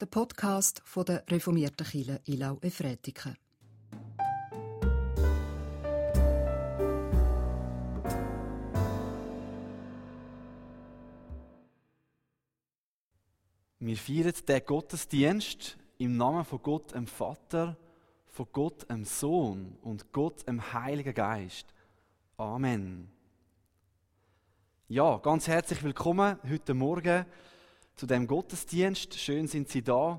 der Podcast von der reformierten Kirche Ilau Efretiken. Wir feiern den Gottesdienst im Namen von Gott, dem Vater, von Gott, dem Sohn und Gott, dem Heiligen Geist. Amen. Ja, ganz herzlich willkommen heute Morgen zu dem Gottesdienst. Schön sind Sie da.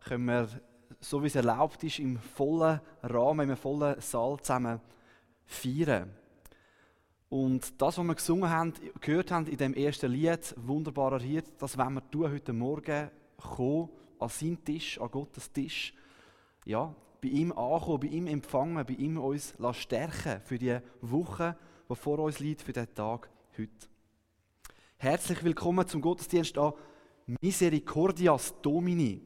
Können wir, so wie es erlaubt ist, im vollen Rahmen, im vollen Saal zusammen feiern. Und das, was wir gesungen haben, gehört haben in dem ersten Lied, wunderbarer Hirt, das wollen wir tun heute Morgen, kommen an seinen Tisch, an Gottes Tisch. Ja, bei ihm ankommen, bei ihm empfangen, bei ihm uns stärken für die Woche, die vor uns liegt, für den Tag heute. Herzlich willkommen zum Gottesdienst an Misericordias Domini.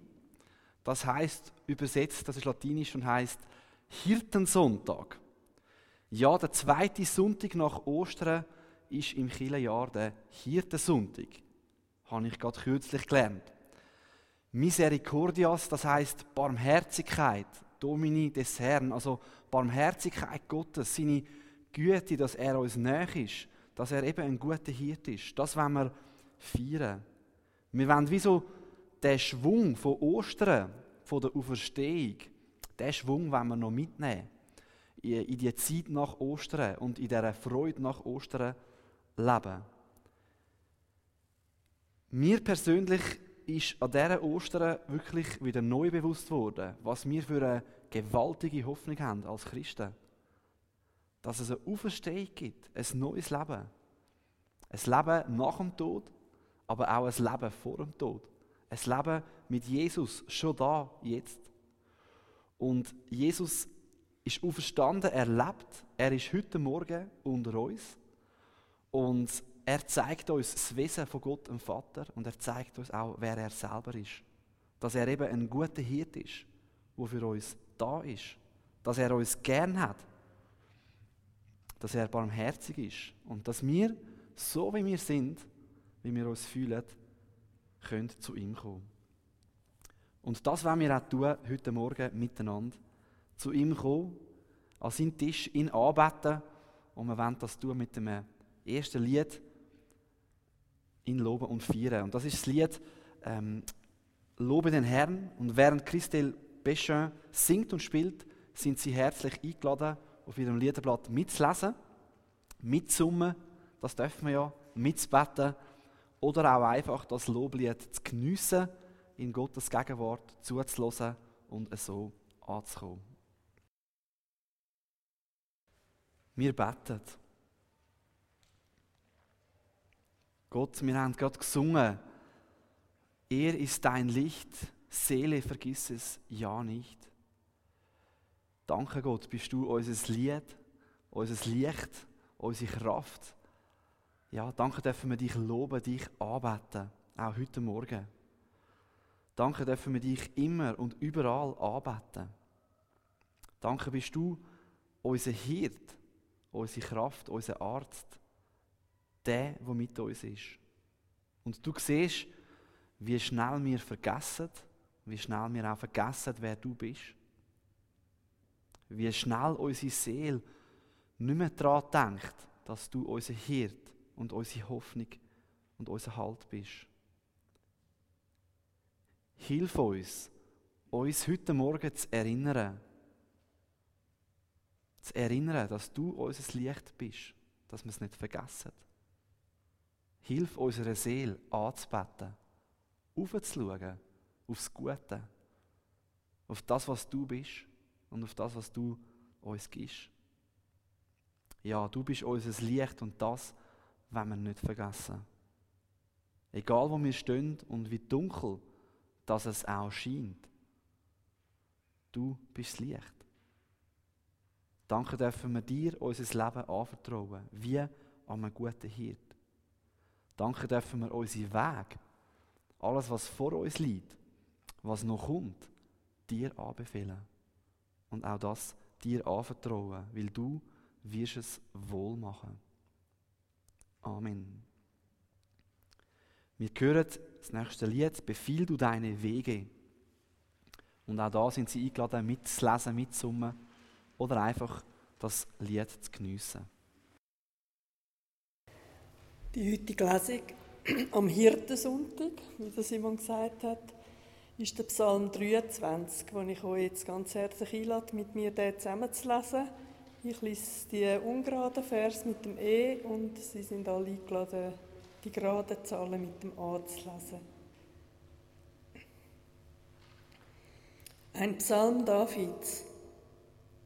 Das heißt übersetzt, das ist latinisch und heißt Hirtensonntag. Ja, der zweite Sonntag nach Ostern ist im Kirchenjahr der Hirtensonntag. Habe ich gerade kürzlich gelernt. Misericordias, das heißt Barmherzigkeit, Domini des Herrn, also Barmherzigkeit Gottes, seine Güte, dass er uns näher ist, dass er eben ein guter Hirt ist. Das wollen wir feiern. Wir wollen wie so den Schwung von Ostern, von der Auferstehung, den Schwung wollen wir noch mitnehmen in die Zeit nach Ostern und in dieser Freude nach Ostern leben. Mir persönlich ist an dieser Ostern wirklich wieder neu bewusst worden, was wir für eine gewaltige Hoffnung haben als Christen. Dass es eine Auferstehung gibt, ein neues Leben. Ein Leben nach dem Tod, aber auch ein Leben vor dem Tod. Ein Leben mit Jesus, schon da, jetzt. Und Jesus ist auferstanden, er lebt, er ist heute Morgen unter uns und er zeigt uns das Wesen von Gott, dem Vater, und er zeigt uns auch, wer er selber ist. Dass er eben ein guter Hirt ist, der für uns da ist. Dass er uns gern hat. Dass er barmherzig ist. Und dass wir, so wie wir sind, wie wir uns fühlen, können zu ihm kommen. Und das wollen wir auch tun, heute Morgen miteinander zu ihm kommen, an seinen Tisch, ihn anbeten. Und wir wollen das tun mit dem ersten Lied, ihn loben und feiern. Und das ist das Lied ähm, Lobe den Herrn. Und während Christelle Béchin singt und spielt, sind sie herzlich eingeladen, auf ihrem Liederblatt mitzulesen, mitzusummen, das dürfen wir ja, mitzubeten oder auch einfach das Loblied zu geniessen, in Gottes Gegenwart zuzulassen und so anzukommen. Wir beten. Gott, wir haben gerade gesungen, er ist dein Licht, Seele, vergiss es ja nicht. Danke Gott, bist du unser Lied, unser Licht, unsere Kraft. Ja, danke dürfen wir dich loben, dich anbeten, auch heute Morgen. Danke dürfen wir dich immer und überall anbeten. Danke bist du unser Hirt, unsere Kraft, unser Arzt, der, der mit uns ist. Und du siehst, wie schnell wir vergessen, wie schnell wir auch vergessen, wer du bist. Wie schnell unsere Seele nicht mehr daran denkt, dass du unser Hirt und unsere Hoffnung und unser Halt bist. Hilf uns, uns heute Morgen zu erinnern, zu erinnern, dass du unser Licht bist, dass wir es nicht vergessen. Hilf unserer Seele anzubeten, aufzuschauen, aufs Gute, auf das, was du bist und auf das, was du uns gibst. Ja, du bist unser Licht und das wollen wir nicht vergessen. Egal wo wir stehen und wie dunkel dass es auch scheint. Du bist Licht. Danke dürfen wir dir unser Leben anvertrauen, wie an einem guten Hirt. Danke dürfen wir unseren Weg, alles was vor uns liegt, was noch kommt, dir anbefehlen. Und auch das dir anvertrauen, weil du wirst es wohl machen. Amen. Wir hören das nächste Lied, Befiehl du deine Wege. Und auch da sind sie eingeladen, mitzulesen, mitzusummen oder einfach das Lied zu geniessen. Die heutige Lesung am Hirtensonntag, wie der Simon gesagt hat, ist der Psalm 23, den ich euch jetzt ganz herzlich einlade, mit mir den zusammenzulesen. Ich lese die ungeraden Vers mit dem E und sie sind alle eingeladen, die geraden Zahlen mit dem A zu lesen. Ein Psalm Davids.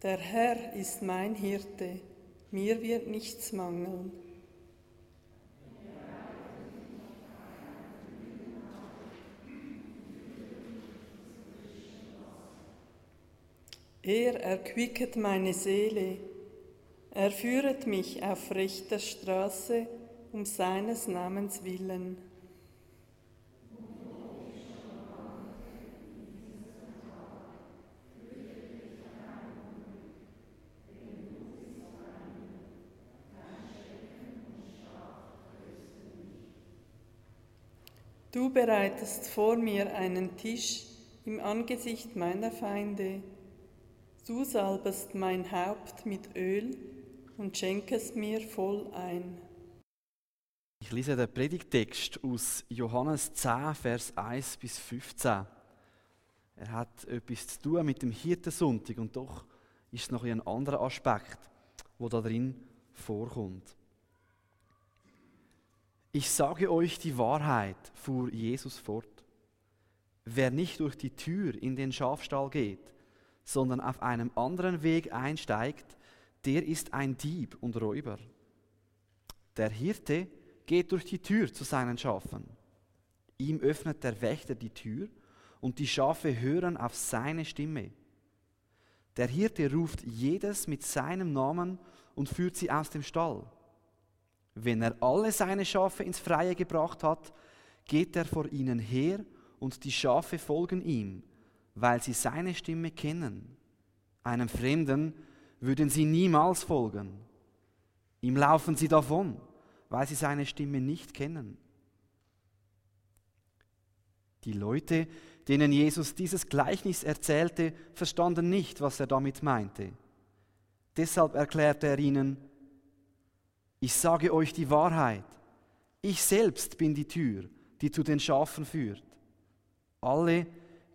Der Herr ist mein Hirte, mir wird nichts mangeln. Er erquicket meine Seele, er führet mich auf rechter Straße um seines Namens willen. Du bereitest vor mir einen Tisch im Angesicht meiner Feinde. Du salbest mein Haupt mit Öl und schenkest mir voll ein. Ich lese den Predigtext aus Johannes 10, Vers 1 bis 15. Er hat etwas zu tun mit dem Hirtensonntag und doch ist es noch ein anderer Aspekt, wo da drin vorkommt. Ich sage euch die Wahrheit, fuhr Jesus fort. Wer nicht durch die Tür in den Schafstall geht, sondern auf einem anderen Weg einsteigt, der ist ein Dieb und Räuber. Der Hirte geht durch die Tür zu seinen Schafen. Ihm öffnet der Wächter die Tür und die Schafe hören auf seine Stimme. Der Hirte ruft jedes mit seinem Namen und führt sie aus dem Stall. Wenn er alle seine Schafe ins Freie gebracht hat, geht er vor ihnen her und die Schafe folgen ihm, weil sie seine Stimme kennen. Einem Fremden würden sie niemals folgen. Ihm laufen sie davon, weil sie seine Stimme nicht kennen. Die Leute, denen Jesus dieses Gleichnis erzählte, verstanden nicht, was er damit meinte. Deshalb erklärte er ihnen, ich sage euch die Wahrheit. Ich selbst bin die Tür, die zu den Schafen führt. Alle,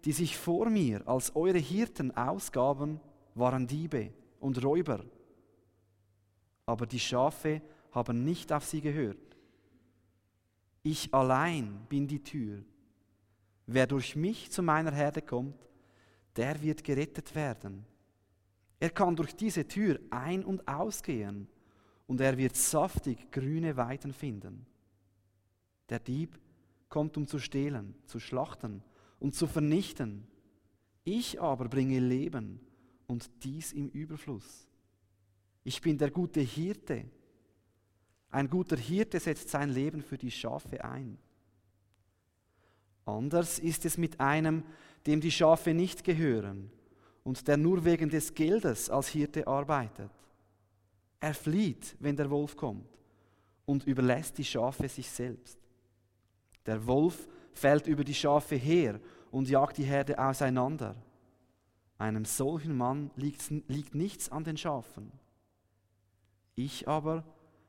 die sich vor mir als eure Hirten ausgaben, waren Diebe und Räuber. Aber die Schafe haben nicht auf sie gehört. Ich allein bin die Tür. Wer durch mich zu meiner Herde kommt, der wird gerettet werden. Er kann durch diese Tür ein- und ausgehen und er wird saftig grüne Weiden finden. Der Dieb kommt, um zu stehlen, zu schlachten und zu vernichten. Ich aber bringe Leben und dies im Überfluss. Ich bin der gute Hirte. Ein guter Hirte setzt sein Leben für die Schafe ein. Anders ist es mit einem, dem die Schafe nicht gehören und der nur wegen des Geldes als Hirte arbeitet. Er flieht, wenn der Wolf kommt und überlässt die Schafe sich selbst. Der Wolf fällt über die Schafe her und jagt die Herde auseinander. Einem solchen Mann liegt, liegt nichts an den Schafen. Ich aber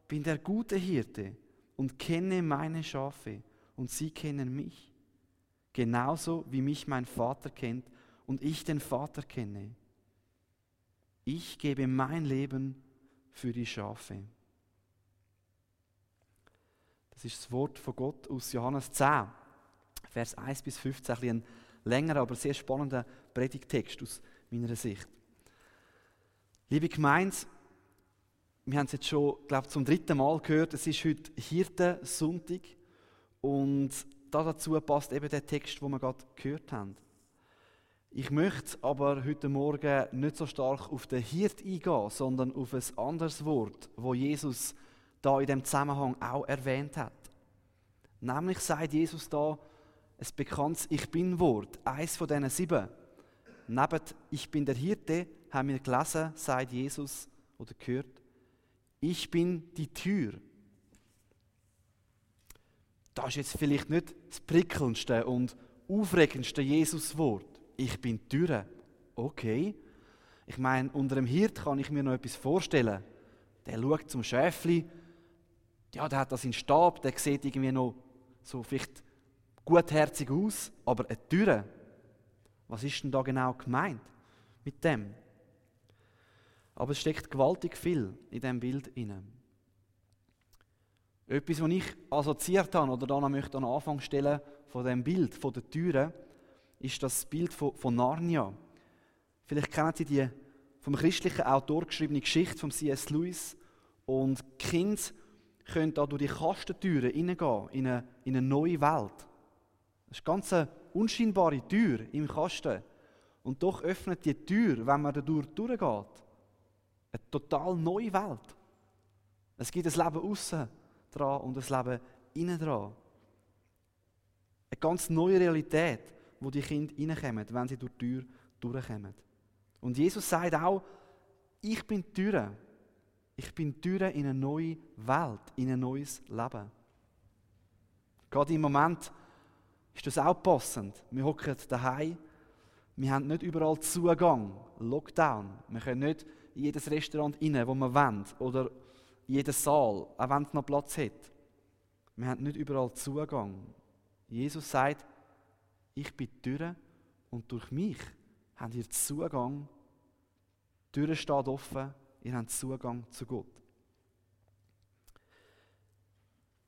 bin der gute Hirte und kenne meine Schafe und sie kennen mich, genauso wie mich mein Vater kennt und ich den Vater kenne. Ich gebe mein Leben für die Schafe. Das ist das Wort von Gott aus Johannes 10, Vers 1 bis 15, ein, ein längerer, aber sehr spannender Predigtext aus meiner Sicht. Liebe Gemeinde, wir haben es jetzt schon, glaube zum dritten Mal gehört, es ist heute Hirtensonntag und da dazu passt eben der Text, wo wir gerade gehört haben. Ich möchte aber heute Morgen nicht so stark auf den Hirt eingehen, sondern auf ein anderes Wort, wo Jesus da in dem Zusammenhang auch erwähnt hat. Nämlich sagt Jesus da ein bekanntes Ich Bin-Wort, eins von diesen sieben. Neben Ich bin der Hirte haben wir gelesen, sagt Jesus oder gehört, ich bin die Tür. Das ist jetzt vielleicht nicht das prickelndste und aufregendste Jesus-Wort ich bin die Türe. Okay. Ich meine, unter einem Hirt kann ich mir noch etwas vorstellen. Der schaut zum Schäfli, ja, der hat das in Stab, der sieht irgendwie noch so vielleicht gutherzig aus, aber eine Türe, was ist denn da genau gemeint mit dem? Aber es steckt gewaltig viel in diesem Bild inne. Etwas, was ich assoziiert habe oder dann möchte an den Anfang stellen von dem Bild, von der Türe, ist das Bild von, von Narnia. Vielleicht kennen Sie die vom christlichen Autor geschriebene Geschichte von C.S. Lewis. Und Kinder können da durch die Kastentüren hineingehen in eine, in eine neue Welt. Das ist eine ganz unscheinbare Tür im Kasten. Und doch öffnet die Tür, wenn man dadurch durchgeht, eine total neue Welt. Es gibt ein Leben außen dran und ein Leben innen dran. Eine ganz neue Realität, wo die Kinder reinkommen, wenn sie durch die Tür durchkommen. Und Jesus sagt auch, ich bin die Tür. Ich bin die Tür in eine neue Welt, in ein neues Leben. Gerade im Moment ist das auch passend. Wir hocken daheim, wir haben nicht überall Zugang, Lockdown. Wir können nicht in jedes Restaurant rein, wo wir wollen, oder in jeden Saal, auch wenn es noch Platz hat. Wir haben nicht überall Zugang. Jesus sagt, ich bin die Tür und durch mich habt ihr Zugang. Die Tür steht offen, ihr habt Zugang zu Gott.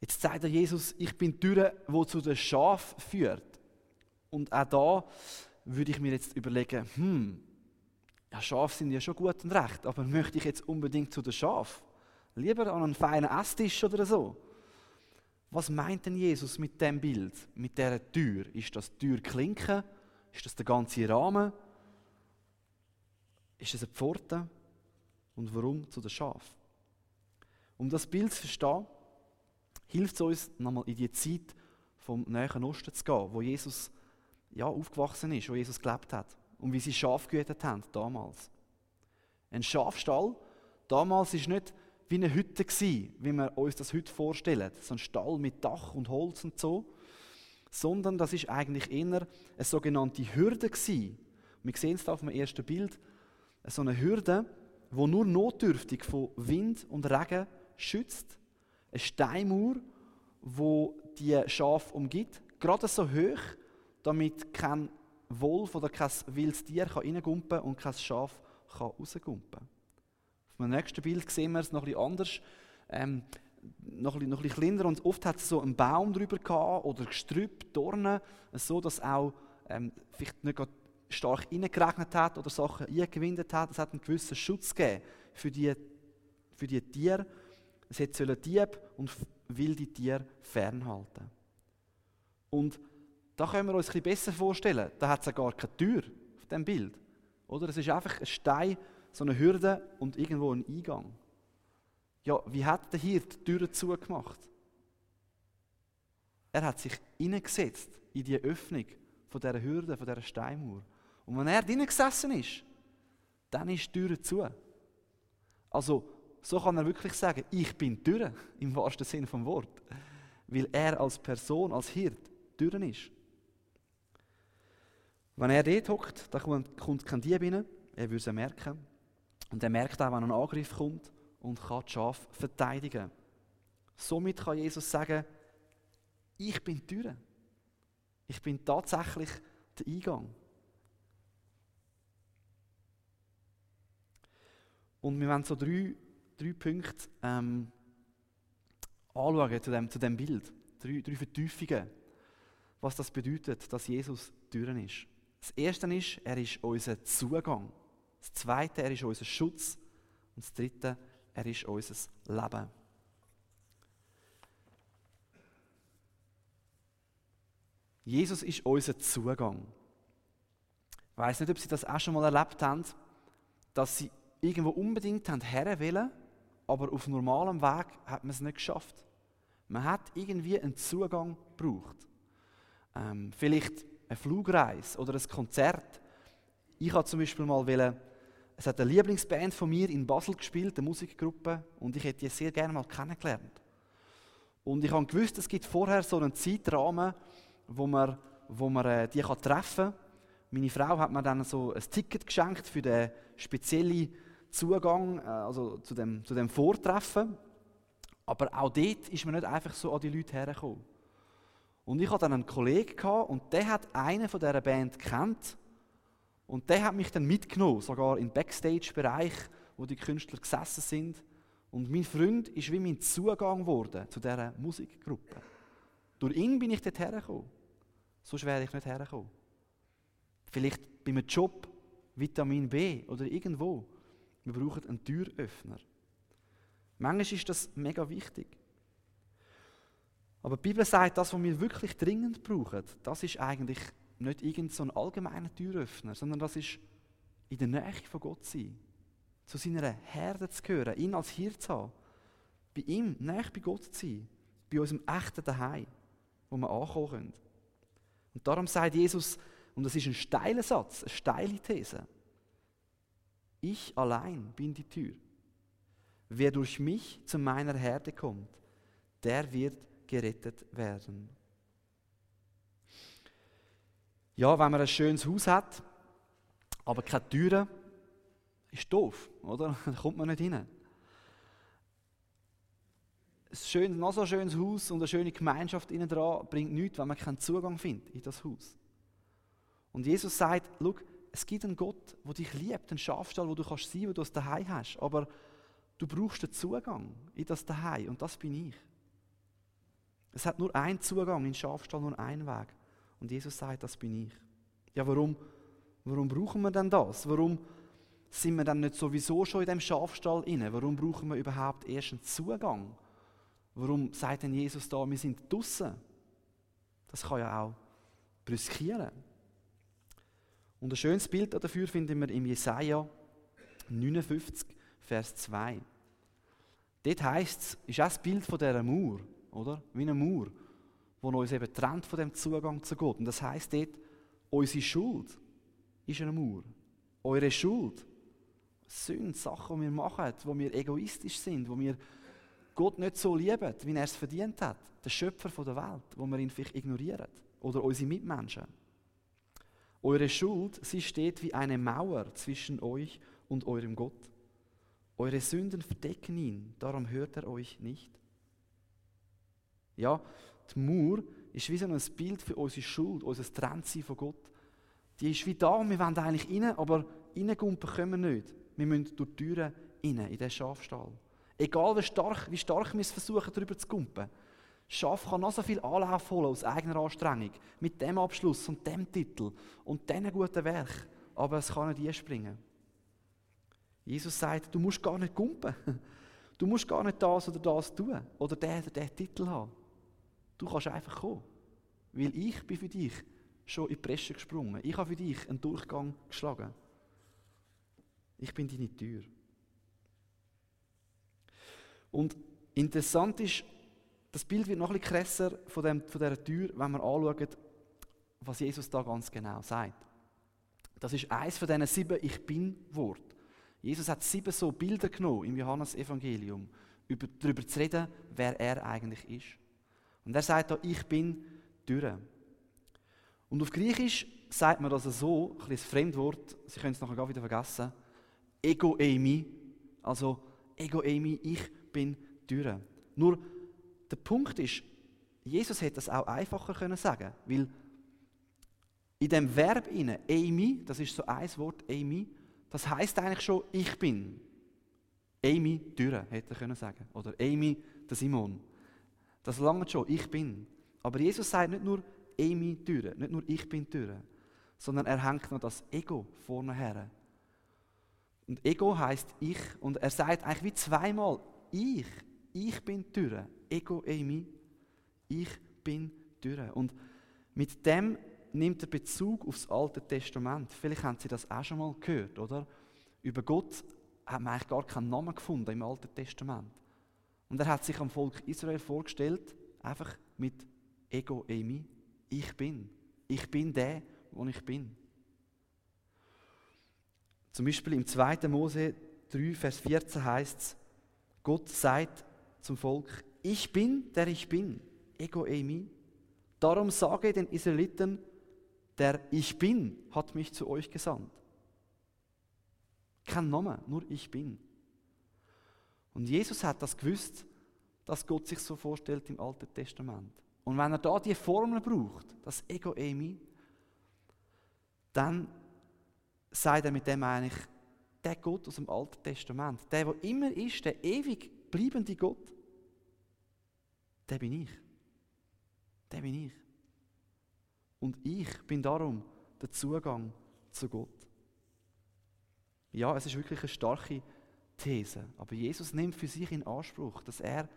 Jetzt sagt er Jesus, ich bin die Tür, die zu den Schaf führt. Und auch da würde ich mir jetzt überlegen, hm, ja, Schafe sind ja schon gut und recht, aber möchte ich jetzt unbedingt zu den Schaf? Lieber an einen feinen Esstisch oder so. Was meint denn Jesus mit dem Bild, mit der Tür? Ist das die Türklinke? Ist das der ganze Rahmen? Ist das eine Pforte? Und warum zu den Schaf? Um das Bild zu verstehen, hilft es uns, nochmal in die Zeit vom Nahen Osten zu gehen, wo Jesus ja, aufgewachsen ist, wo Jesus gelebt hat und wie sie Schaf gehütet haben damals. Ein Schafstall damals ist nicht wie eine Hütte gewesen, wie wir uns das heute vorstellen, so ein Stall mit Dach und Holz und so, sondern das ist eigentlich eher eine sogenannte Hürde gewesen. Wir sehen es da auf dem ersten Bild, so eine Hürde, wo nur notdürftig von Wind und Regen schützt, eine Steinmauer, wo die Schaf umgibt, gerade so hoch, damit kein Wolf oder kein wildes Tier reingumpen und kein Schaf rausgumpen kann. Auf dem nächsten Bild sehen wir es noch etwas anders. Ähm, noch, bisschen kleiner und oft hat es so einen Baum drüber gehabt oder Gestrüpp, Dornen, so dass auch ähm, vielleicht nicht stark reingeregnet hat oder Sachen eingewindet hat. Es hat einen gewissen Schutz gegeben für die, für die Tiere. Es sollte Dieb und wilde Tiere fernhalten. Und da können wir uns ein bisschen besser vorstellen. Da hat es ja gar keine Tür auf dem Bild. Oder? Es ist einfach ein Stein, so eine Hürde und irgendwo ein Eingang. Ja, wie hat der hier die Türe zugemacht? Er hat sich hineingesetzt in die Öffnung von dieser Hürde, von dieser Steinmauer. Und wenn er drinnen gesessen ist, dann ist die Tür zu. Also, so kann er wirklich sagen, ich bin Tür, im wahrsten Sinne vom Wort. Weil er als Person, als Hirt, Türen ist. Wenn er dort hockt, dann kommt kein Dieb rein, er würde es merken. Und er merkt auch, wenn ein Angriff kommt und kann die Schafe verteidigen. Somit kann Jesus sagen, ich bin die Tür. Ich bin tatsächlich der Eingang. Und wir wollen so drei, drei Punkte ähm, anschauen zu dem, zu dem Bild. Drei, drei Vertiefungen, was das bedeutet, dass Jesus Türen ist. Das erste ist, er ist unser Zugang. Das zweite, er ist unser Schutz. Und das dritte, er ist unser Leben. Jesus ist unser Zugang. Ich weiß nicht, ob Sie das auch schon mal erlebt haben, dass Sie irgendwo unbedingt haben wollen, aber auf normalem Weg hat man es nicht geschafft. Man hat irgendwie einen Zugang gebraucht. Ähm, vielleicht eine Flugreise oder ein Konzert. Ich habe zum Beispiel mal wollen, es hat eine Lieblingsband von mir in Basel gespielt, eine Musikgruppe, und ich hätte die sehr gerne mal kennengelernt. Und ich habe gewusst, es gibt vorher so einen Zeitrahmen, wo man, wo man äh, die kann treffen kann. Meine Frau hat mir dann so ein Ticket geschenkt für den speziellen Zugang äh, also zu, dem, zu dem Vortreffen. Aber auch dort ist man nicht einfach so an die Leute hergekommen. Und ich hatte dann einen Kollegen und der hat einen von dieser Band kennt und der hat mich dann mitgenommen, sogar im Backstage-Bereich, wo die Künstler gesessen sind. Und mein Freund ist wie mein Zugang geworden zu dieser Musikgruppe. Durch ihn bin ich dort hergekommen. So wäre ich nicht hergekommen. Vielleicht bei einem Job, Vitamin B oder irgendwo. Wir brauchen einen Türöffner. Manchmal ist das mega wichtig. Aber die Bibel sagt, das, was wir wirklich dringend brauchen, das ist eigentlich nicht irgendein so ein allgemeiner Türöffner, sondern das ist in der Nähe von Gott sein. Zu seiner Herde zu gehören, ihn als Hirt zu haben. Bei ihm, näher bei Gott zu sein. Bei unserem echten Daheim, wo wir ankommen können. Und darum sagt Jesus, und das ist ein steiler Satz, eine steile These. Ich allein bin die Tür. Wer durch mich zu meiner Herde kommt, der wird gerettet werden. Ja, wenn man ein schönes Haus hat, aber keine Türen, ist doof, oder? Da kommt man nicht rein. Ein schön, noch so schönes Haus und eine schöne Gemeinschaft innen dran bringt nichts, wenn man keinen Zugang findet in das Haus. Und Jesus sagt, schau, es gibt einen Gott, der dich liebt, einen Schafstall, wo du kannst sein, wo du das daheim hast, aber du brauchst den Zugang in das daheim und das bin ich. Es hat nur einen Zugang in den Schafstall, nur einen Weg. Und Jesus sagt, das bin ich. Ja, warum, warum brauchen wir denn das? Warum sind wir dann nicht sowieso schon in dem Schafstall inne? Warum brauchen wir überhaupt erst einen Zugang? Warum sagt denn Jesus da, wir sind draußen? Das kann ja auch brüskieren. Und ein schönes Bild dafür finden wir im Jesaja 59, Vers 2. Dort heißt es, ist auch das Bild von dieser Mauer, oder? Wie eine Mauer, die uns eben trennt von dem Zugang zu Gott. Und das heißt dort, unsere Schuld ist eine Mauer. Eure Schuld, Sünden, Sachen, die wir machen, wo wir egoistisch sind, wo wir Gott nicht so lieben, wie er es verdient hat. Der Schöpfer der Welt, wo wir ihn vielleicht ignorieren. Oder unsere Mitmenschen. Eure Schuld, sie steht wie eine Mauer zwischen euch und eurem Gott. Eure Sünden verdecken ihn, darum hört er euch nicht. Ja, die Mauer ist wie so ein Bild für unsere Schuld, unser Trennsein von Gott. Die ist wie da, wir wollen eigentlich rein, aber reingumpen können wir nicht. Wir müssen durch die Türen rein, in den Schafstall. Egal wie stark, wie stark wir es versuchen, darüber zu gumpen. Schaf kann noch so viel Anlauf holen aus eigener Anstrengung. Mit dem Abschluss und dem Titel und diesen guten Werk. Aber es kann nicht einspringen. Jesus sagt, du musst gar nicht gumpen. Du musst gar nicht das oder das tun. Oder den oder den Titel haben. Du kannst einfach kommen. Weil ich bin für dich schon in die Presse gesprungen. Ich habe für dich einen Durchgang geschlagen. Ich bin deine Tür. Und interessant ist, das Bild wird noch ein bisschen krasser von, dem, von dieser Tür, wenn wir anschauen, was Jesus da ganz genau sagt. Das ist eins von diesen sieben Ich Bin-Wort. Jesus hat sieben so Bilder genommen im Johannesevangelium, über, darüber zu reden, wer er eigentlich ist. Und er sagt da, ich bin Türe. Und auf Griechisch sagt man das so, ein, ein Fremdwort, Sie können es nachher gar wieder vergessen, Ego eimi, also Ego eimi, ich bin Türe. Nur der Punkt ist, Jesus hätte das auch einfacher können sagen, weil in dem Verb inne, eimi, das ist so ein Wort, eimi, das heißt eigentlich schon, ich bin. Amy Türe, hätte er können sagen. Oder Amy der Simon. Das langt schon, ich bin. Aber Jesus sagt nicht nur Amy Türe, nicht nur ich bin Türe, sondern er hängt noch das Ego vorne her. Und Ego heißt ich und er sagt eigentlich wie zweimal ich. Ich bin Türe. Ego Amy. Ich bin Türe. Und mit dem nimmt er Bezug auf das Alte Testament. Vielleicht haben Sie das auch schon mal gehört, oder? Über Gott hat man eigentlich gar keinen Namen gefunden im Alten Testament. Und er hat sich am Volk Israel vorgestellt, einfach mit Ego Emi. Ich bin. Ich bin der, wo ich bin. Zum Beispiel im 2. Mose 3, Vers 14 heißt es, Gott sagt zum Volk, ich bin, der ich bin. Ego Emi. Darum sage den Israeliten, Der Ich Bin hat mich zu euch gesandt. Kein Name, nur Ich Bin. Und Jesus hat das gewusst, dass Gott sich so vorstellt im Alten Testament. Und wenn er da die Formel braucht, das Ego Emi, dann sagt er mit dem eigentlich, der Gott aus dem Alten Testament, der, der immer ist, der ewig bleibende Gott, der bin ich. Der bin ich. Und ich bin darum der Zugang zu Gott. Ja, es ist wirklich eine starke These. Aber Jesus nimmt für sich in Anspruch, dass er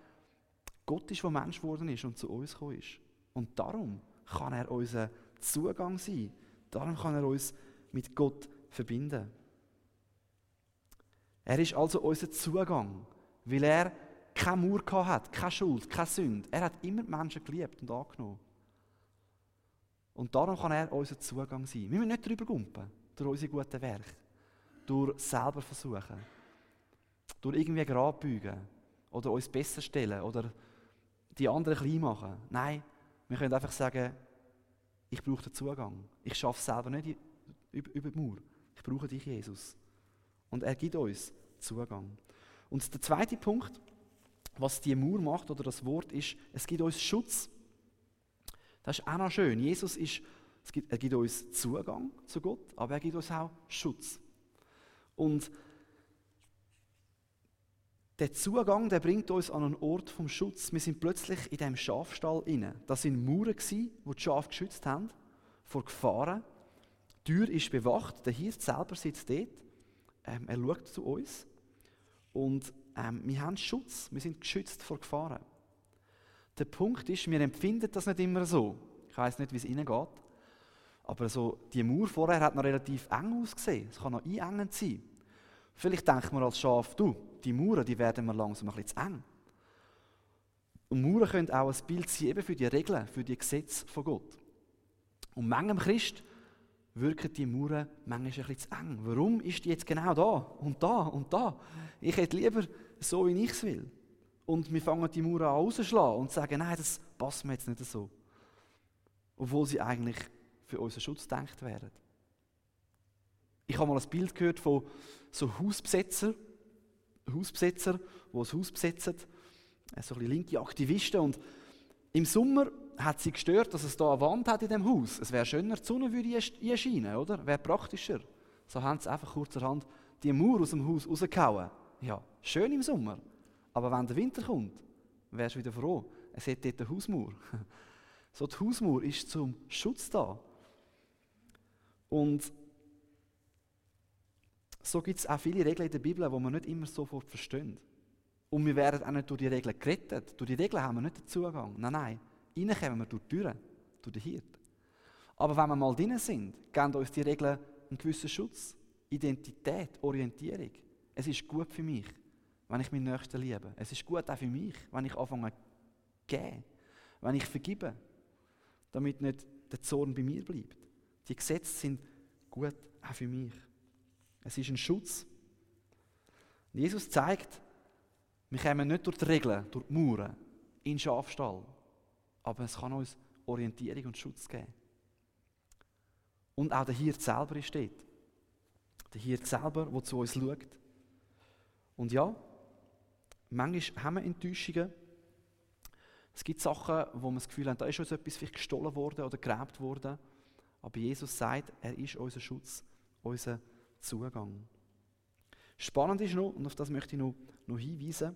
Gott ist, der Mensch geworden ist und zu uns gekommen ist. Und darum kann er unser Zugang sein. Darum kann er uns mit Gott verbinden. Er ist also unser Zugang, weil er keine Mauer hat, keine Schuld, keine Sünde. Er hat immer die Menschen geliebt und angenommen. Und darum kann er unser Zugang sein. Wir müssen nicht drüber gumpen, durch unsere guten Werke, durch selber versuchen, durch irgendwie gerade beugen oder uns besser stellen oder die anderen klein machen. Nein, wir können einfach sagen, ich brauche den Zugang. Ich schaffe selber nicht über die Mauer. Ich brauche dich, Jesus. Und er gibt uns Zugang. Und der zweite Punkt, was die Mauer macht oder das Wort ist, es gibt uns Schutz. Das ist auch noch schön. Jesus ist, gibt, er gibt uns Zugang zu Gott, aber er gibt uns auch Schutz. Und der Zugang, der bringt uns an einen Ort vom Schutz. Wir sind plötzlich in dem Schafstall inne. Das sind Mauern wo die Schafe geschützt haben vor Gefahren. Die Tür ist bewacht. Der Hirt selber sitzt dort. Ähm, er schaut zu uns und ähm, wir haben Schutz. Wir sind geschützt vor Gefahren. Der Punkt ist, wir empfinden das nicht immer so. Ich weiß nicht, wie es Ihnen geht. Aber so, die Mauer vorher hat noch relativ eng ausgesehen. Es kann noch einengend sein. Vielleicht denkt man als Schaf, du, die Mauern, die werden mir langsam ein bisschen zu eng. Und Mauern können auch ein Bild sein eben für die Regeln, für die Gesetze von Gott. Und manchem Christ wirken die Mauern manchmal ein bisschen zu eng. Warum ist die jetzt genau da und da und da? Ich hätte lieber so, wie ich es will. Und wir fangen die Mauern an rauszuschlagen und sagen, nein, das passt mir jetzt nicht so. Obwohl sie eigentlich für unseren Schutz gedacht werden. Ich habe mal ein Bild gehört von so Hausbesetzer, Hausbesetzer, die ein Haus besetzen, äh, so ein linke Aktivisten. Und im Sommer hat sie gestört, dass es da eine Wand hat in dem Haus. Es wäre schöner, die Sonne würde einscheinen, oder? Wäre praktischer. So haben sie einfach kurzerhand die Mauer aus dem Haus rausgehauen. Ja, schön im Sommer. Aber wenn der Winter kommt, wärst du wieder froh. Es hat dort eine Hausmauer. So, die Hausmauer ist zum Schutz da. Und so gibt es auch viele Regeln in der Bibel, die man nicht immer sofort verstehen. Und wir werden auch nicht durch die Regeln gerettet. Durch die Regeln haben wir nicht den Zugang. Nein, nein. Reinkommen wir durch die Türen, durch den Hirt. Aber wenn wir mal drin sind, geben uns die Regeln einen gewissen Schutz, Identität, Orientierung. Es ist gut für mich, wenn ich meinen Nächsten liebe. Es ist gut auch für mich, wenn ich anfange zu geben, wenn ich vergibe, damit nicht der Zorn bei mir bleibt. Die Gesetze sind gut auch für mich. Es ist ein Schutz. Jesus zeigt, wir kommen nicht durch die Regeln, durch die Mauern, in den Schafstall. Aber es kann uns Orientierung und Schutz geben. Und auch der Hirt selber ist dort. Der Hirt selber, der zu uns schaut. Und ja, manchmal haben wir Enttäuschungen. Es gibt Sachen, wo wir das Gefühl haben, da ist uns etwas vielleicht gestohlen worden oder geräbt worden. Aber Jesus sagt, er ist unser Schutz, unser Zugang. Spannend ist noch, und auf das möchte ich noch, noch hinweisen,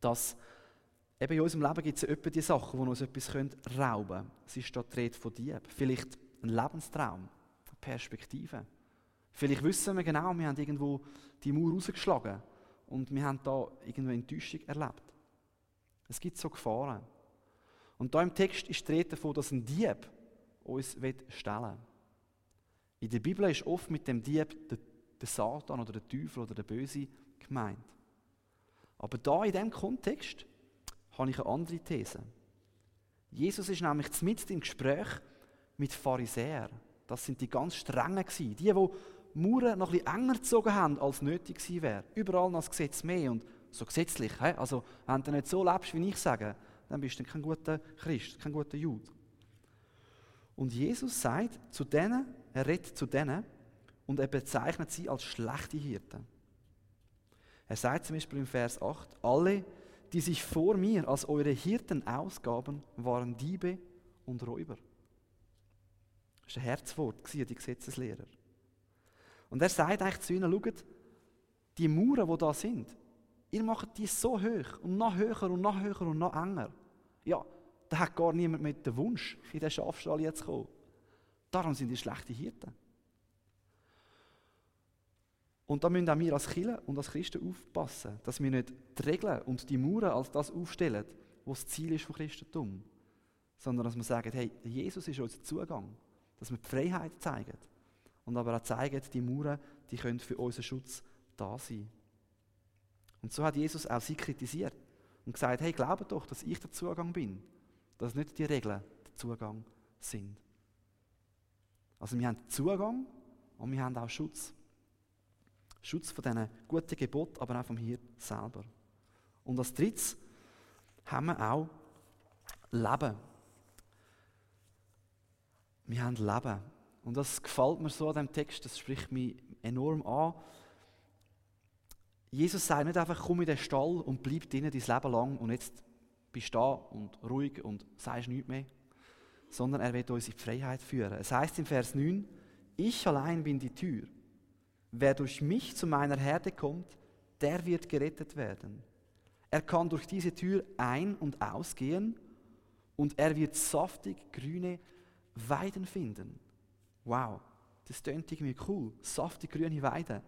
dass eben in unserem Leben gibt es etwa die Sachen, die uns etwas rauben können. Es ist da die Rede von Dieb. Vielleicht ein Lebenstraum, eine Perspektive. Vielleicht wissen wir genau, wir haben irgendwo die Mauer rausgeschlagen und wir haben da irgendwo Enttäuschung erlebt. Es gibt so Gefahren. Und da im Text ist die Rede davon, dass ein Dieb uns stellen will. In der Bibel ist oft mit dem Dieb der, der Satan oder der Teufel oder der Böse gemeint. Aber da in diesem Kontext habe ich eine andere These. Jesus ist nämlich mit im Gespräch mit Pharisäern. Das sind die ganz strengen die, die Mauern noch etwas enger gezogen haben, als nötig gewesen wäre. Überall noch das Gesetz mehr und so gesetzlich. Also, wenn du nicht so lebst, wie ich sage, dann bist du kein guter Christ, kein guter Jude. Und Jesus sagt zu denen, er redet zu denen und er bezeichnet sie als schlechte Hirten. Er sagt zum Beispiel im Vers 8, alle, die sich vor mir als eure Hirten ausgaben, waren Diebe und Räuber. Das war ein Herzwort, die Gesetzeslehrer. Und er sagt eigentlich zu ihnen, schaut, die Mauern, die da sind, ihr macht die so hoch und noch höher und noch höher und noch enger. Ja, da hat gar niemand mit dem Wunsch, in den Schafstall jetzt zu kommen. Darum sind die schlechte Hirten. Und da müssen auch wir als Kirche und als Christen aufpassen, dass wir nicht die Regeln und die Mauern als das aufstellen, was das Ziel ist vom Christentum, sondern dass wir sagen, hey, Jesus ist unser Zugang, dass wir die Freiheit zeigen und aber auch zeigen, die Mauern, die können für unseren Schutz da sein. Und so hat Jesus auch sie kritisiert und gesagt, hey, glaubt doch, dass ich der Zugang bin, dass nicht die Regeln der Zugang sind. Also wir haben Zugang und wir haben auch Schutz. Schutz von diesen guten Geboten, aber auch vom Hirn selber. Und als drittes haben wir auch Leben. Wir haben Leben. Und das gefällt mir so an diesem Text, das spricht mich enorm an. Jesus sagt nicht einfach, komm in den Stall und bleib drinnen dein Leben lang und jetzt bist du da und ruhig und sagst nichts mehr, sondern er wird uns in die Freiheit führen. Es heißt im Vers 9, ich allein bin die Tür. Wer durch mich zu meiner Herde kommt, der wird gerettet werden. Er kann durch diese Tür ein- und ausgehen und er wird saftig grüne Weiden finden. Wow, das klingt irgendwie cool. Saftig grüne Weiden.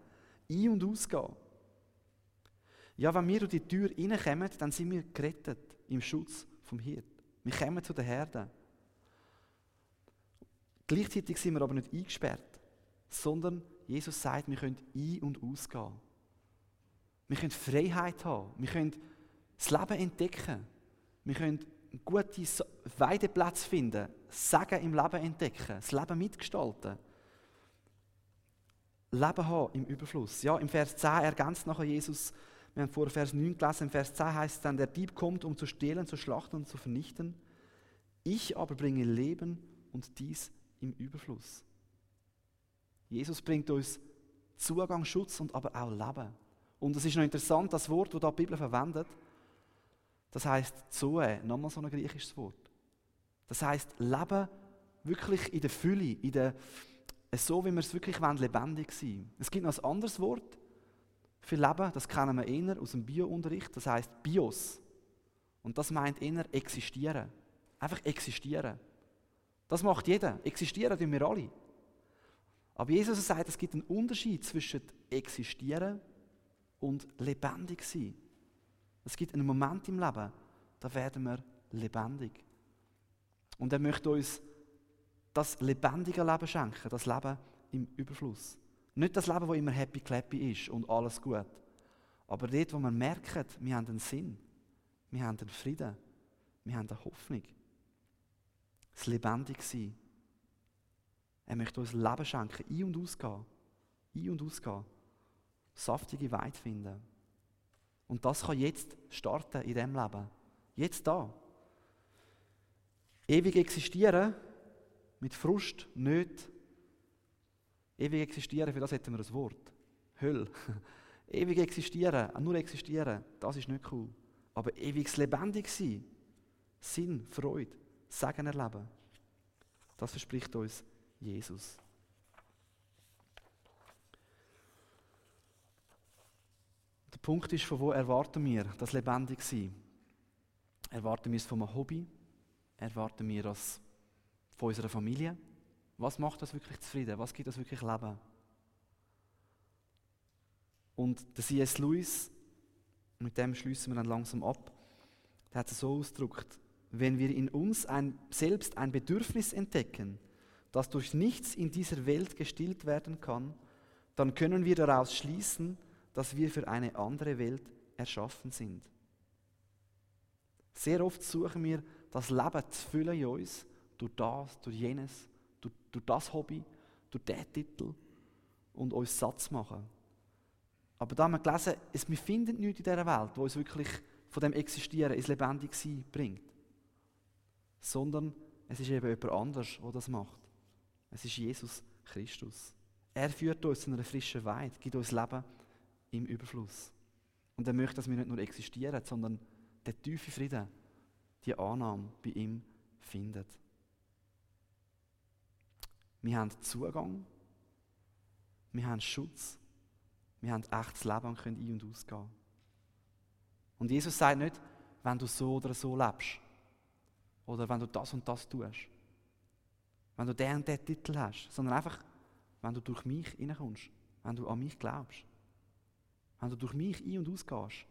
Ein- und ausgehen. Ja, wenn wir durch die Tür reinkommen, dann sind wir gerettet im Schutz vom Hirt. Wir kommen zu der Herde. Gleichzeitig sind wir aber nicht eingesperrt, sondern Jesus sagt, wir können ein- und ausgehen. Wir können Freiheit haben. Wir können das Leben entdecken. Wir können einen guten Weideplatz finden. Sagen im Leben entdecken. Das Leben mitgestalten. Leben haben im Überfluss. Ja, im Vers 10 ergänzt nachher Jesus, wir haben vor Vers 9 gelesen, im Vers 10 heißt es dann, der Dieb kommt, um zu stehlen, zu schlachten und zu vernichten. Ich aber bringe Leben und dies im Überfluss. Jesus bringt uns Zugang, Schutz und aber auch Leben. Und es ist noch interessant, das Wort, das die Bibel verwendet, das heißt Zoe, nochmal so ein griechisches Wort. Das heißt Leben wirklich in der Fülle, in der, so wie wir es wirklich wollen, lebendig sein. Es gibt noch ein anderes Wort für Leben, das kennen wir eher aus dem Biounterricht, das heißt Bios. Und das meint eher existieren. Einfach existieren. Das macht jeder. Existieren tun wir alle. Aber Jesus sagt, es gibt einen Unterschied zwischen existieren und lebendig sein. Es gibt einen Moment im Leben, da werden wir lebendig. Und er möchte uns das lebendige Leben schenken, das Leben im Überfluss. Nicht das Leben, wo immer happy clappy ist und alles gut. Aber dort, wo man merkt, wir haben einen Sinn, wir haben einen Frieden, wir haben eine Hoffnung. Das lebendig sein. Er möchte uns Leben schenken, ein- und ausgehen. Ein- und ausgehen. Saftige Weid finden. Und das kann jetzt starten in diesem Leben. Jetzt da. Ewig existieren, mit Frust, nicht. Ewig existieren, für das hätten wir ein Wort. Höll. Ewig existieren, nur existieren, das ist nicht cool. Aber ewig lebendig sein, Sinn, Freude, Segen erleben, das verspricht uns Jesus. Der Punkt ist, von wo erwarten wir das lebendig sein? Erwarten wir es von einem Hobby? Erwarten wir das von unserer Familie? Was macht das wirklich zufrieden? Was gibt das wirklich Leben? Und der C.S. Lewis, mit dem schließen wir dann langsam ab, der hat es so ausgedrückt, wenn wir in uns ein, selbst ein Bedürfnis entdecken, das durch nichts in dieser Welt gestillt werden kann, dann können wir daraus schließen, dass wir für eine andere Welt erschaffen sind. Sehr oft suchen wir das Leben zu füllen in uns, durch das, durch jenes, durch, durch das Hobby, durch diesen Titel und uns satt zu machen. Aber da haben wir gelesen, es, wir finden nichts in dieser Welt, wo uns wirklich von dem Existieren ins Lebendigsein bringt. Sondern es ist eben jemand anders, der das macht. Es ist Jesus Christus. Er führt uns zu einer frischen Weide, gibt uns Leben im Überfluss. Und er möchte, dass wir nicht nur existieren, sondern der tiefe Frieden, die Annahme bei ihm findet. Wir haben Zugang, wir haben Schutz, wir haben echtes Leben und können ein- und ausgehen. Und Jesus sagt nicht, wenn du so oder so lebst, oder wenn du das und das tust, wenn du den und den Titel hast, sondern einfach, wenn du durch mich hineinkommst, wenn du an mich glaubst, wenn du durch mich ein- und ausgehst,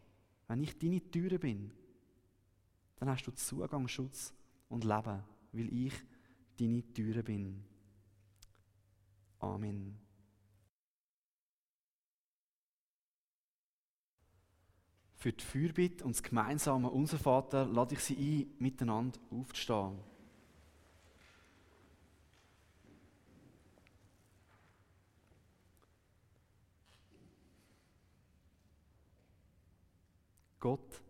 wenn ich deine Türe bin, dann hast du Zugang, Schutz und Leben, weil ich deine Türe bin. Amen. Für die Fürbitte und das gemeinsame Unser Vater lade ich Sie ein, miteinander aufzustehen. Gott,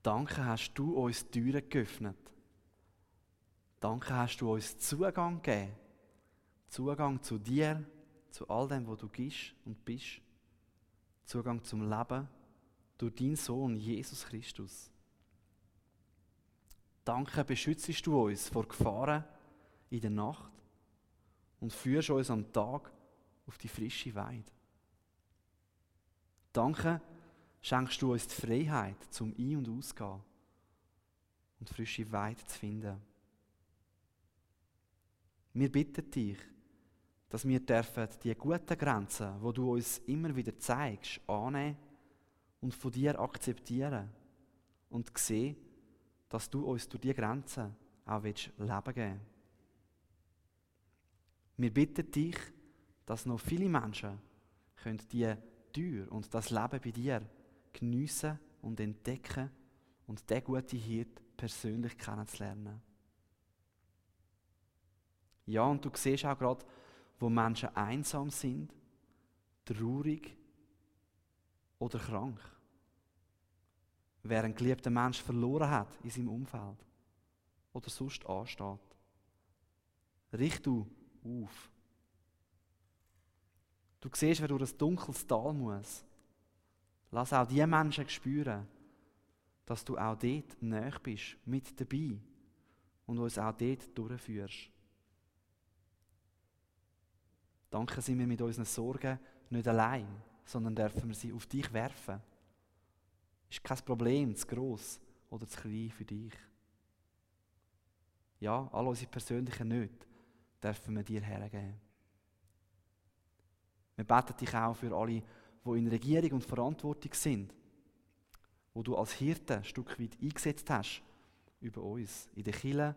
danke hast du uns Türen geöffnet. Danke hast du uns Zugang gegeben. Zugang zu dir, zu all dem, was du gibst und bist. Zugang zum Leben durch deinen Sohn Jesus Christus. Danke beschützest du uns vor Gefahren in der Nacht und führst uns am Tag auf die frische Weide. Danke schenkst du uns die Freiheit zum Ein- und Ausgehen und frische Weide zu finden. Wir bitten dich, dass wir dürfen die guten Grenzen, wo du uns immer wieder zeigst, annehmen und von dir akzeptieren und sehen, dass du uns durch diese Grenzen auch willst Leben geben Wir bitten dich, dass noch viele Menschen können die Tür und das Leben bei dir geniessen und entdecken und den guten Hirt persönlich kennenzulernen. Ja, und du siehst auch gerade, wo Menschen einsam sind, traurig oder krank. Wer einen geliebten Mensch verloren hat in seinem Umfeld oder sonst ansteht. Richt du auf. Du siehst, wer durch ein dunkles Tal muss. Lass auch die Menschen spüren, dass du auch dort näher bist, mit dabei und uns auch dort durchführst. Danke sind wir mit unseren Sorgen nicht allein, sondern dürfen wir sie auf dich werfen. Ist kein Problem, zu gross oder zu klein für dich. Ja, all unsere persönlichen Nöte dürfen wir dir hergeben. Wir beten dich auch für alle, die in Regierung und Verantwortung sind, wo du als Hirte ein Stück weit eingesetzt hast über uns, in der Kirche,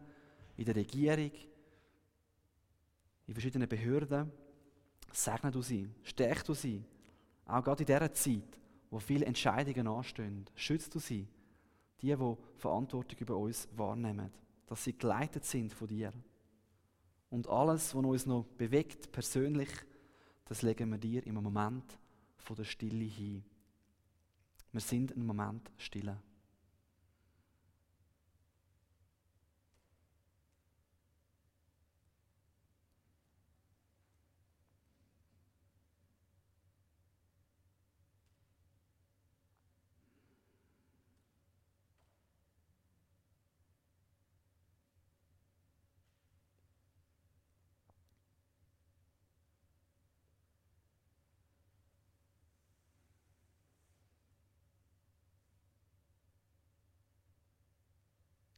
in der Regierung, in verschiedenen Behörden. Segne du sie, stärk du sie, auch gerade in dieser Zeit, wo viele Entscheidungen anstehen. Schützt du sie, die, die Verantwortung über uns wahrnehmen, dass sie geleitet sind von dir. Und alles, was uns noch bewegt, persönlich, das legen wir dir im Moment von der Stille hin. Wir sind im Moment stille.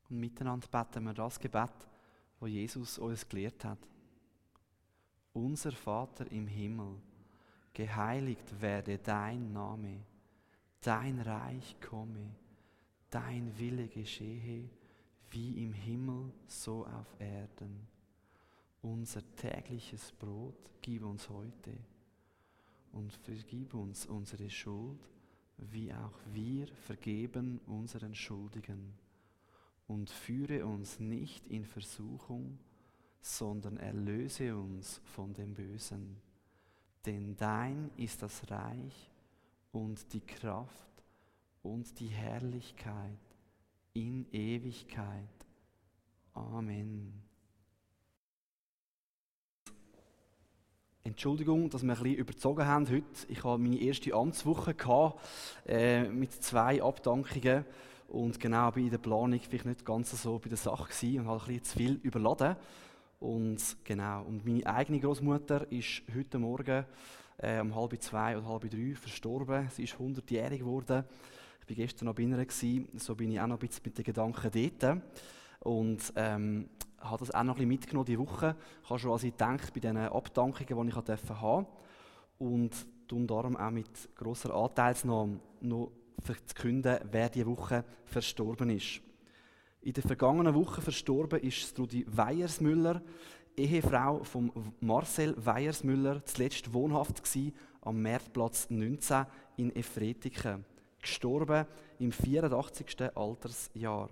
Und miteinander beten wir das Gebet, wo Jesus uns gelehrt hat. Unser Vater im Himmel, geheiligt werde dein Name, dein Reich komme, dein Wille geschehe, wie im Himmel, so auf Erden. Unser tägliches Brot gib uns heute und vergib uns unsere Schuld, wie auch wir vergeben unseren Schuldigen und führe uns nicht in Versuchung, sondern erlöse uns von dem Bösen. Denn dein ist das Reich und die Kraft und die Herrlichkeit in Ewigkeit. Amen. Entschuldigung, dass wir ein bisschen überzogen haben heute. Ich hatte meine erste Amtswoche gehabt, äh, mit zwei Abdankungen und genau bei der Planung vielleicht nicht ganz so bei der Sache gewesen und habe ein bisschen zu viel überladen. Und genau, und meine eigene Großmutter ist heute Morgen äh, um halb zwei oder halb drei verstorben. Sie ist 100-jährig geworden. Ich war gestern noch bei ihr, gewesen, so bin ich auch noch ein bisschen mit den Gedanken dort. Und ähm, habe das auch noch ein bisschen mitgenommen diese Woche. Ich habe schon an sie gedacht bei diesen Abdankungen, die ich haben durfte. Und darum auch mit grosser Anteilsnahme noch verkünden, wer diese Woche verstorben ist. In der vergangenen Woche verstorben ist Trudi Weiersmüller, Ehefrau von Marcel Weiersmüller, zuletzt wohnhaft gewesen, am Märtplatz 19 in Efretiken. Gestorben im 84. Altersjahr.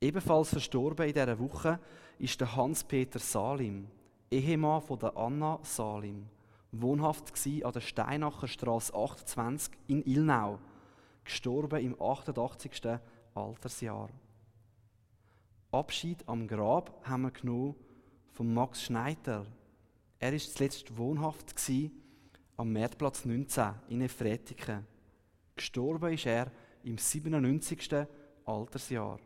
Ebenfalls verstorben in dieser Woche ist der Hans-Peter Salim, Ehemann von der Anna Salim, wohnhaft an der Steinacher Straße 28 in Ilnau, gestorben im 88. Altersjahr. Abschied am Grab haben wir genommen von Max Schneider. Er ist zuletzt wohnhaft am Märtplatz 19 in Efretiken. Gestorben ist er im 97. Altersjahr.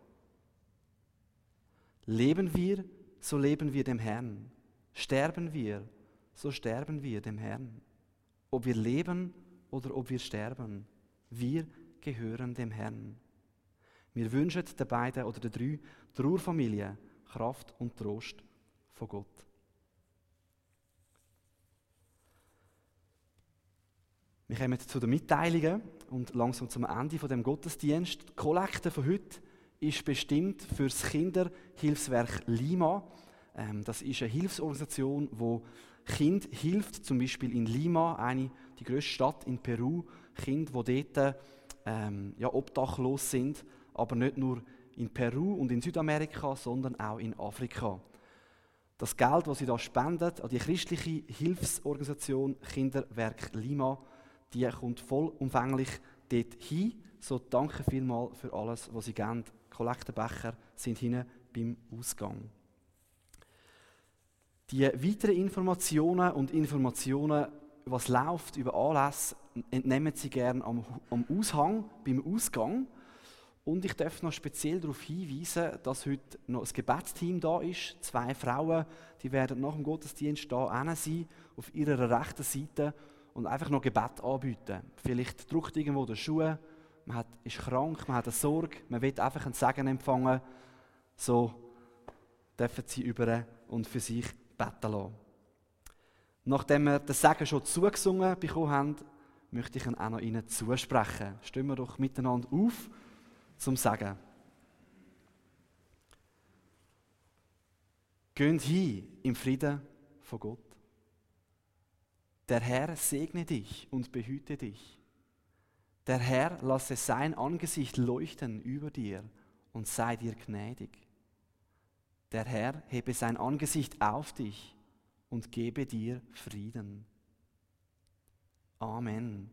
Leben wir, so leben wir dem Herrn. Sterben wir, so sterben wir dem Herrn. Ob wir leben oder ob wir sterben, wir gehören dem Herrn. Wir wünschen den beiden oder den drei Trauerfamilien Kraft und Trost von Gott. Wir kommen zu den Mitteilungen und langsam zum Ende von dem Gottesdienst. Die Kollekte von heute ist bestimmt für das Kinderhilfswerk Lima. Ähm, das ist eine Hilfsorganisation, wo Kind hilft, zum Beispiel in Lima, eine die größte Stadt in Peru, Kinder, die dort ähm, ja, obdachlos sind, aber nicht nur in Peru und in Südamerika, sondern auch in Afrika. Das Geld, das sie da spendet an die christliche Hilfsorganisation Kinderwerk Lima, die kommt vollumfänglich dort hin. So danke vielmals für alles, was sie geben Kollektenbecher sind hinten beim Ausgang. Die weiteren Informationen und Informationen, was läuft über Anlässe, entnehmen Sie gerne am, am Aushang, beim Ausgang. Und ich darf noch speziell darauf hinweisen, dass heute noch ein Gebetsteam da ist. Zwei Frauen, die werden nach dem Gottesdienst da sein, auf ihrer rechten Seite und einfach noch Gebet anbieten. Vielleicht drückt irgendwo der Schuh, man hat, ist krank, man hat eine Sorge, man will einfach einen Segen empfangen, so dürfen sie über und für sich beten lassen. Nachdem wir den Segen schon zugesungen bekommen haben, möchte ich ihn auch noch Ihnen zusprechen. Stimmen wir doch miteinander auf zum Segen. Geht hin im Frieden von Gott. Der Herr segne dich und behüte dich. Der Herr lasse sein Angesicht leuchten über dir und sei dir gnädig. Der Herr hebe sein Angesicht auf dich und gebe dir Frieden. Amen.